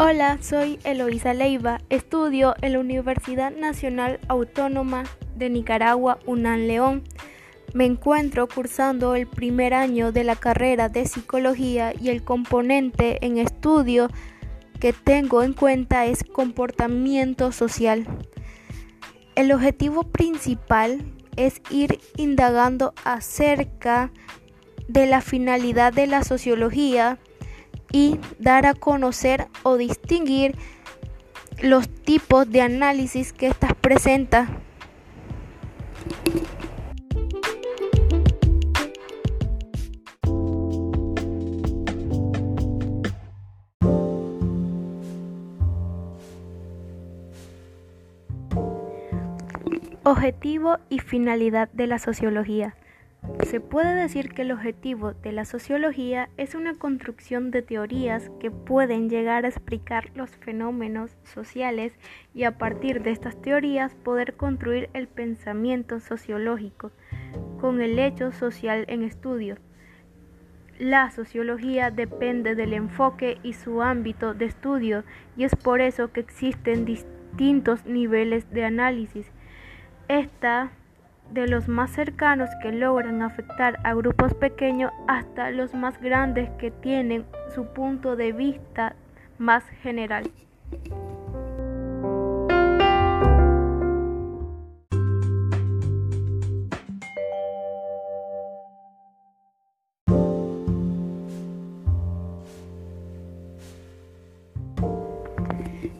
Hola, soy Eloísa Leiva, estudio en la Universidad Nacional Autónoma de Nicaragua, UNAM León. Me encuentro cursando el primer año de la carrera de psicología y el componente en estudio que tengo en cuenta es comportamiento social. El objetivo principal es ir indagando acerca de la finalidad de la sociología y dar a conocer o distinguir los tipos de análisis que ésta presenta. Objetivo y finalidad de la sociología. Se puede decir que el objetivo de la sociología es una construcción de teorías que pueden llegar a explicar los fenómenos sociales y a partir de estas teorías poder construir el pensamiento sociológico con el hecho social en estudio. La sociología depende del enfoque y su ámbito de estudio y es por eso que existen distintos niveles de análisis. Esta de los más cercanos que logran afectar a grupos pequeños hasta los más grandes que tienen su punto de vista más general.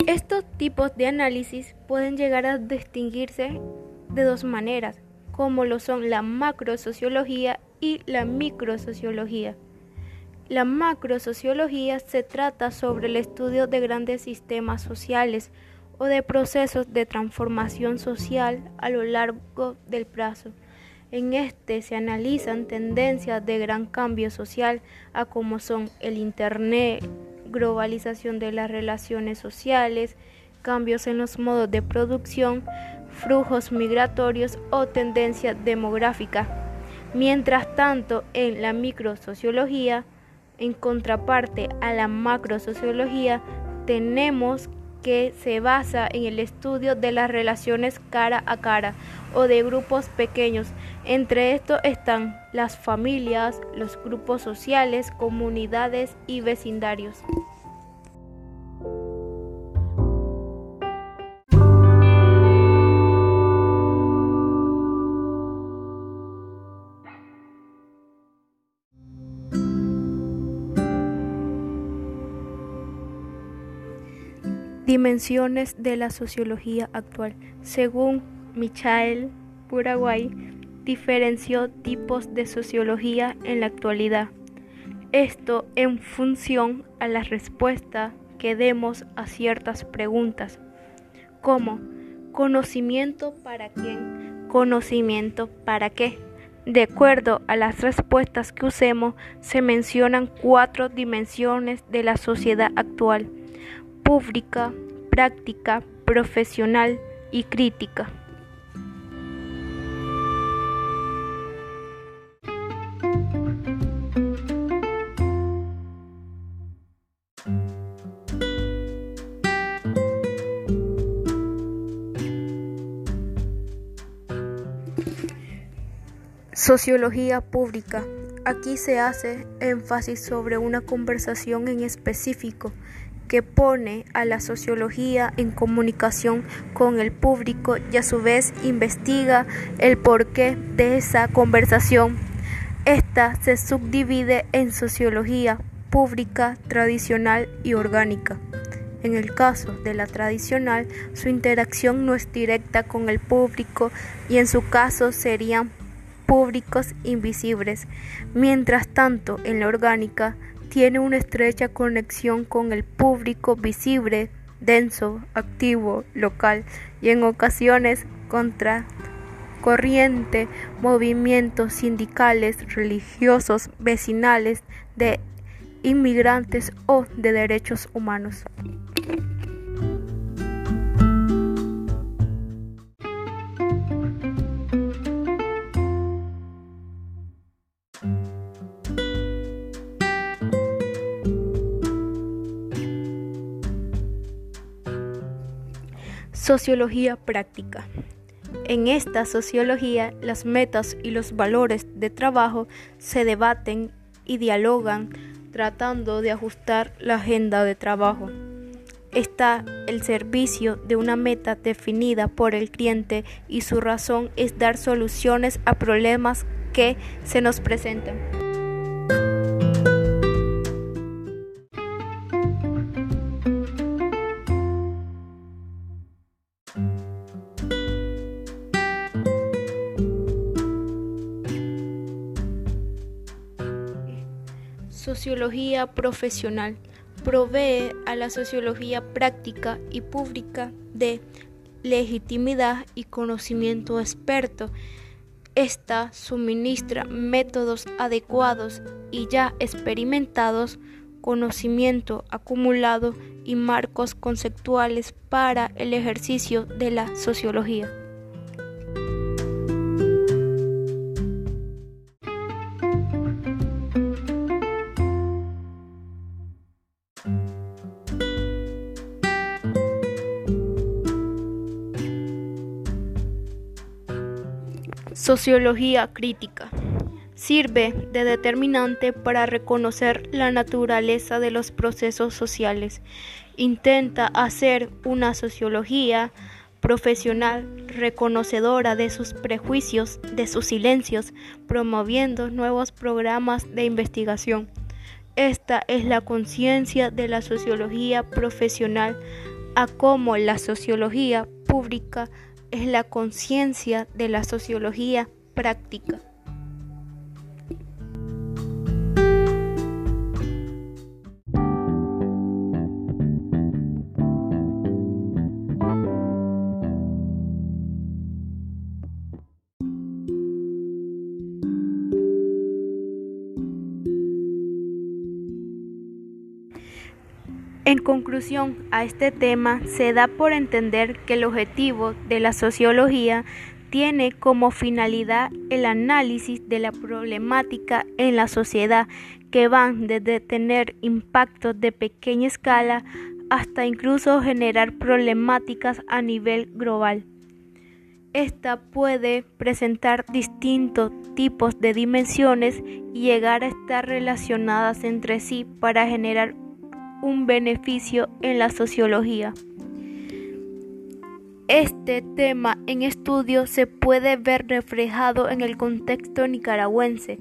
Estos tipos de análisis pueden llegar a distinguirse de dos maneras como lo son la macrosociología y la microsociología. La macrosociología se trata sobre el estudio de grandes sistemas sociales o de procesos de transformación social a lo largo del plazo. En este se analizan tendencias de gran cambio social a como son el Internet, globalización de las relaciones sociales, cambios en los modos de producción, flujos migratorios o tendencia demográfica. Mientras tanto, en la microsociología, en contraparte a la macrosociología, tenemos que se basa en el estudio de las relaciones cara a cara o de grupos pequeños. Entre estos están las familias, los grupos sociales, comunidades y vecindarios. Dimensiones de la sociología actual. Según Michael Puraguay, diferenció tipos de sociología en la actualidad. Esto en función a la respuesta que demos a ciertas preguntas, como conocimiento para quién, conocimiento para qué. De acuerdo a las respuestas que usemos, se mencionan cuatro dimensiones de la sociedad actual pública, práctica, profesional y crítica. Sociología pública. Aquí se hace énfasis sobre una conversación en específico que pone a la sociología en comunicación con el público y a su vez investiga el porqué de esa conversación. Esta se subdivide en sociología pública, tradicional y orgánica. En el caso de la tradicional, su interacción no es directa con el público y en su caso serían públicos invisibles. Mientras tanto, en la orgánica, tiene una estrecha conexión con el público visible, denso, activo, local y en ocasiones contra corriente, movimientos sindicales, religiosos, vecinales, de inmigrantes o de derechos humanos. Sociología práctica. En esta sociología, las metas y los valores de trabajo se debaten y dialogan tratando de ajustar la agenda de trabajo. Está el servicio de una meta definida por el cliente y su razón es dar soluciones a problemas que se nos presentan. Sociología profesional provee a la sociología práctica y pública de legitimidad y conocimiento experto. Esta suministra métodos adecuados y ya experimentados, conocimiento acumulado y marcos conceptuales para el ejercicio de la sociología. Sociología crítica. Sirve de determinante para reconocer la naturaleza de los procesos sociales. Intenta hacer una sociología profesional reconocedora de sus prejuicios, de sus silencios, promoviendo nuevos programas de investigación. Esta es la conciencia de la sociología profesional, a cómo la sociología pública es la conciencia de la sociología práctica. En conclusión a este tema, se da por entender que el objetivo de la sociología tiene como finalidad el análisis de la problemática en la sociedad que van desde tener impactos de pequeña escala hasta incluso generar problemáticas a nivel global. Esta puede presentar distintos tipos de dimensiones y llegar a estar relacionadas entre sí para generar un beneficio en la sociología. Este tema en estudio se puede ver reflejado en el contexto nicaragüense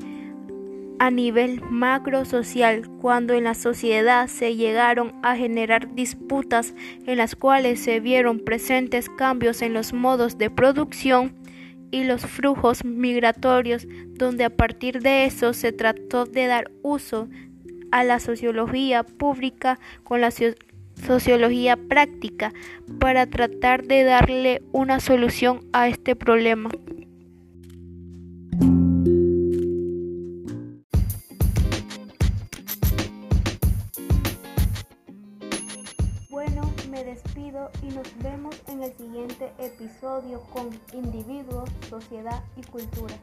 a nivel macro social cuando en la sociedad se llegaron a generar disputas en las cuales se vieron presentes cambios en los modos de producción y los flujos migratorios donde a partir de eso se trató de dar uso a la sociología pública con la sociología práctica para tratar de darle una solución a este problema. Bueno, me despido y nos vemos en el siguiente episodio con individuos, sociedad y cultura.